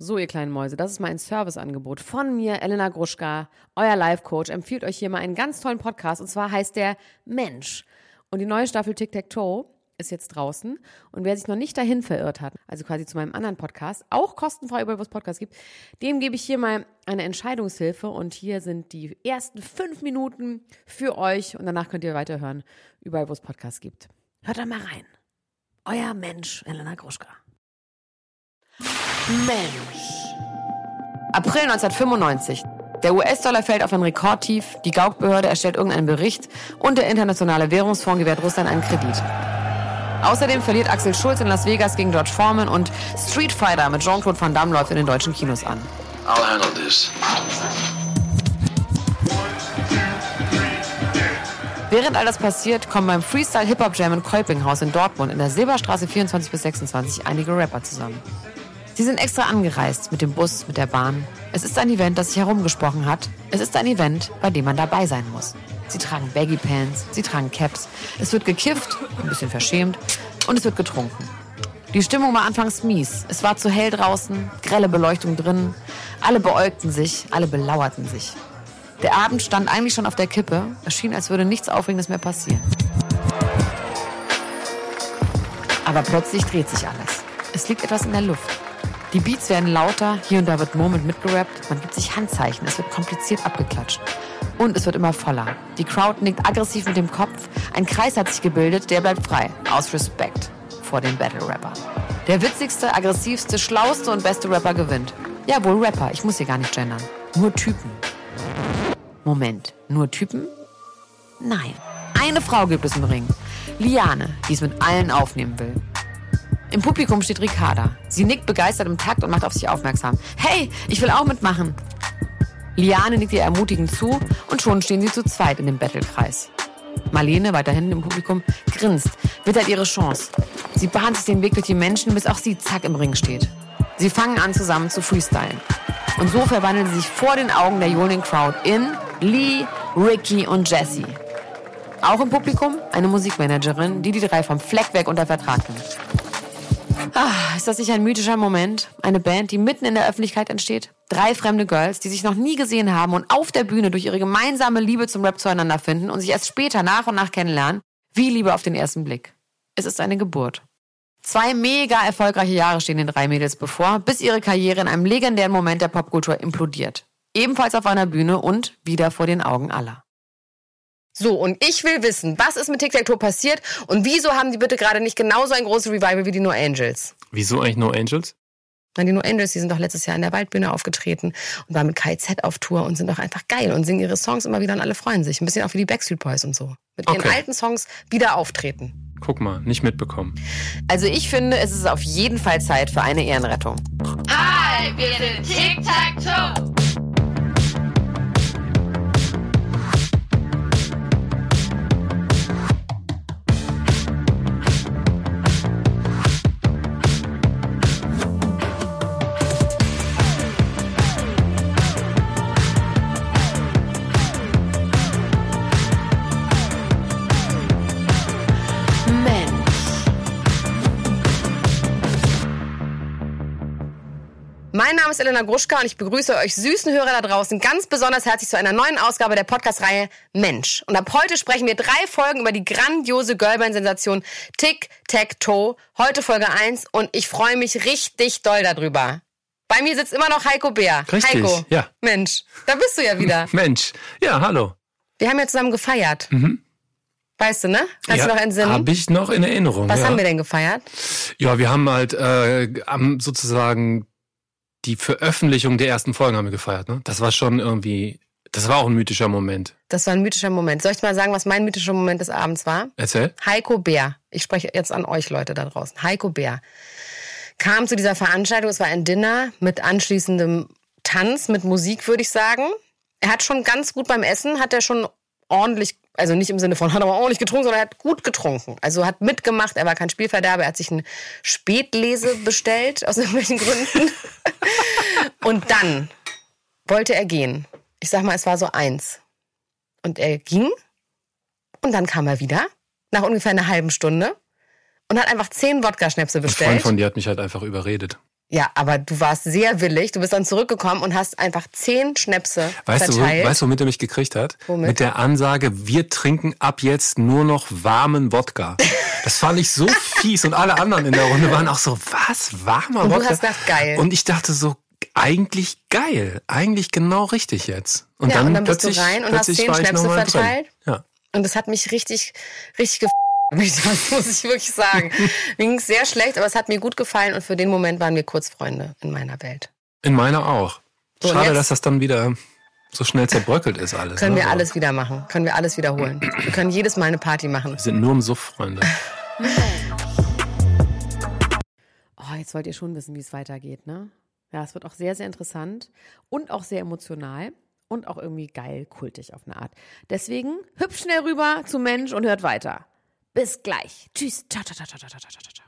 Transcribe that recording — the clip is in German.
So, ihr kleinen Mäuse, das ist mein Serviceangebot von mir, Elena Gruschka, euer Life-Coach, empfiehlt euch hier mal einen ganz tollen Podcast und zwar heißt der Mensch. Und die neue Staffel Tic-Tac-Toe ist jetzt draußen und wer sich noch nicht dahin verirrt hat, also quasi zu meinem anderen Podcast, auch kostenfrei überall, wo es Podcasts gibt, dem gebe ich hier mal eine Entscheidungshilfe und hier sind die ersten fünf Minuten für euch und danach könnt ihr weiterhören, überall, wo es Podcasts gibt. Hört da mal rein. Euer Mensch, Elena Gruschka. Mensch. April 1995. Der US-Dollar fällt auf ein Rekordtief, die Gauk-Behörde erstellt irgendeinen Bericht und der Internationale Währungsfonds gewährt Russland einen Kredit. Außerdem verliert Axel Schulz in Las Vegas gegen George Foreman und Street Fighter mit Jean-Claude Van Damme läuft in den deutschen Kinos an. I'll handle this. Während all das passiert, kommen beim Freestyle Hip Hop Jam in Kolpinghaus in Dortmund in der Silberstraße 24 bis 26 einige Rapper zusammen. Sie sind extra angereist mit dem Bus, mit der Bahn. Es ist ein Event, das sich herumgesprochen hat. Es ist ein Event, bei dem man dabei sein muss. Sie tragen Baggy Pants, sie tragen Caps. Es wird gekifft, ein bisschen verschämt und es wird getrunken. Die Stimmung war anfangs mies. Es war zu hell draußen, grelle Beleuchtung drin. Alle beäugten sich, alle belauerten sich. Der Abend stand eigentlich schon auf der Kippe. Es schien, als würde nichts Aufregendes mehr passieren. Aber plötzlich dreht sich alles. Es liegt etwas in der Luft. Die Beats werden lauter, hier und da wird Moment mitgerappt, man gibt sich Handzeichen, es wird kompliziert abgeklatscht. Und es wird immer voller. Die Crowd nickt aggressiv mit dem Kopf, ein Kreis hat sich gebildet, der bleibt frei, aus Respekt vor den Battle Rapper. Der witzigste, aggressivste, schlauste und beste Rapper gewinnt. Ja, wohl Rapper, ich muss hier gar nicht gendern. Nur Typen. Moment, nur Typen? Nein. Eine Frau gibt es im Ring. Liane, die es mit allen aufnehmen will. Im Publikum steht Ricarda. Sie nickt begeistert im Takt und macht auf sich aufmerksam. Hey, ich will auch mitmachen. Liane nickt ihr ermutigend zu und schon stehen sie zu zweit in dem Battlekreis. Marlene, weiter hinten im Publikum, grinst, wittert ihre Chance. Sie bahnt sich den Weg durch die Menschen, bis auch sie zack im Ring steht. Sie fangen an zusammen zu freestylen. Und so verwandeln sie sich vor den Augen der johlen Crowd in Lee, Ricky und Jessie. Auch im Publikum eine Musikmanagerin, die die drei vom Fleck weg unter Vertrag nimmt. Ah, ist das nicht ein mythischer Moment? Eine Band, die mitten in der Öffentlichkeit entsteht? Drei fremde Girls, die sich noch nie gesehen haben und auf der Bühne durch ihre gemeinsame Liebe zum Rap zueinander finden und sich erst später nach und nach kennenlernen? Wie Liebe auf den ersten Blick. Es ist eine Geburt. Zwei mega erfolgreiche Jahre stehen den drei Mädels bevor, bis ihre Karriere in einem legendären Moment der Popkultur implodiert. Ebenfalls auf einer Bühne und wieder vor den Augen aller. So, und ich will wissen, was ist mit Tic-Tac-Toe passiert und wieso haben die bitte gerade nicht genauso ein großes Revival wie die No Angels? Wieso eigentlich No Angels? Na, die No Angels, die sind doch letztes Jahr in der Waldbühne aufgetreten und waren mit KZ auf Tour und sind doch einfach geil und singen ihre Songs immer wieder und alle freuen sich. Ein bisschen auch wie die Backstreet Boys und so. Mit ihren Okay. alten Songs wieder auftreten. Guck mal, nicht mitbekommen. Also ich finde, es ist auf jeden Fall Zeit für eine Ehrenrettung. Hi, wir sind Tic-Tac-Toe. Mensch. Mein Name ist Elena Gruschka und ich begrüße euch süßen Hörer da draußen ganz besonders herzlich zu einer neuen Ausgabe der Podcast-Reihe Mensch. Und ab heute sprechen wir drei Folgen über die grandiose Girlband-Sensation Tic Tac Toe. Heute Folge 1 und ich freue mich richtig doll darüber. Bei mir sitzt immer noch Heiko Bär. Richtig, Heiko, ja. Mensch, da bist du ja wieder. Mensch, ja, hallo. Wir haben ja zusammen gefeiert. Weißt du, ne? Kannst Mhm. ja, du noch entsinnen? Habe ich noch in Erinnerung. Was ja. haben wir denn gefeiert? Ja, wir haben halt äh, sozusagen die Veröffentlichung der ersten Folgen haben wir gefeiert. Ne? Das war schon irgendwie, das war auch ein mythischer Moment. Das war ein mythischer Moment. Soll ich mal sagen, was mein mythischer Moment des Abends war? Erzähl. Heiko Bär, ich spreche jetzt an euch Leute da draußen. Heiko Bär kam zu dieser Veranstaltung, es war ein Dinner mit anschließendem Tanz, mit Musik, würde ich sagen. Er hat schon ganz gut beim Essen, hat er schon ordentlich, also nicht im Sinne von hat aber ordentlich getrunken, sondern er hat gut getrunken. Also hat mitgemacht, er war kein Spielverderber, er hat sich ein Spätlese bestellt, aus irgendwelchen Gründen. Und dann wollte er gehen. Ich sag mal, es war so eins. Und er ging und dann kam er wieder, nach ungefähr einer halben Stunde, und hat einfach zehn Wodka-Schnäpse Ein Freund bestellt. von dir hat mich halt einfach überredet. Ja, aber du warst sehr willig. Du bist dann zurückgekommen und hast einfach zehn Schnäpse Weißt du, verteilt. weißt du, womit er mich gekriegt hat? Womit? Mit der Ansage, wir trinken ab jetzt nur noch warmen Wodka. Das fand ich so fies und alle anderen in der Runde waren auch so, was, warmer Und du Wodka? hast gedacht, geil. Und ich dachte so, eigentlich geil, eigentlich genau richtig jetzt. Und ja, dann, und dann bist du rein und hast zehn Schnäpse verteilt. Ja. Und das hat mich richtig, richtig gef das muss ich wirklich sagen. Mir ging es sehr schlecht, aber es hat mir gut gefallen und für den Moment waren wir kurz Freunde in meiner Welt. In meiner auch. So, Schade, dass das dann wieder so schnell zerbröckelt ist alles. Können ne? wir So. alles wieder machen. Können wir alles wiederholen. Wir können jedes Mal eine Party machen. Wir sind nur im Suff, Freunde. Oh, jetzt wollt ihr schon wissen, wie es weitergeht, ne? Ja, es wird auch sehr, sehr interessant und auch sehr emotional und auch irgendwie geil, kultig auf eine Art. Deswegen hüpft schnell rüber zu Mensch und hört weiter. Bis gleich. Tschüss. Ciao, ciao, ciao, ciao, ciao, ciao, ciao.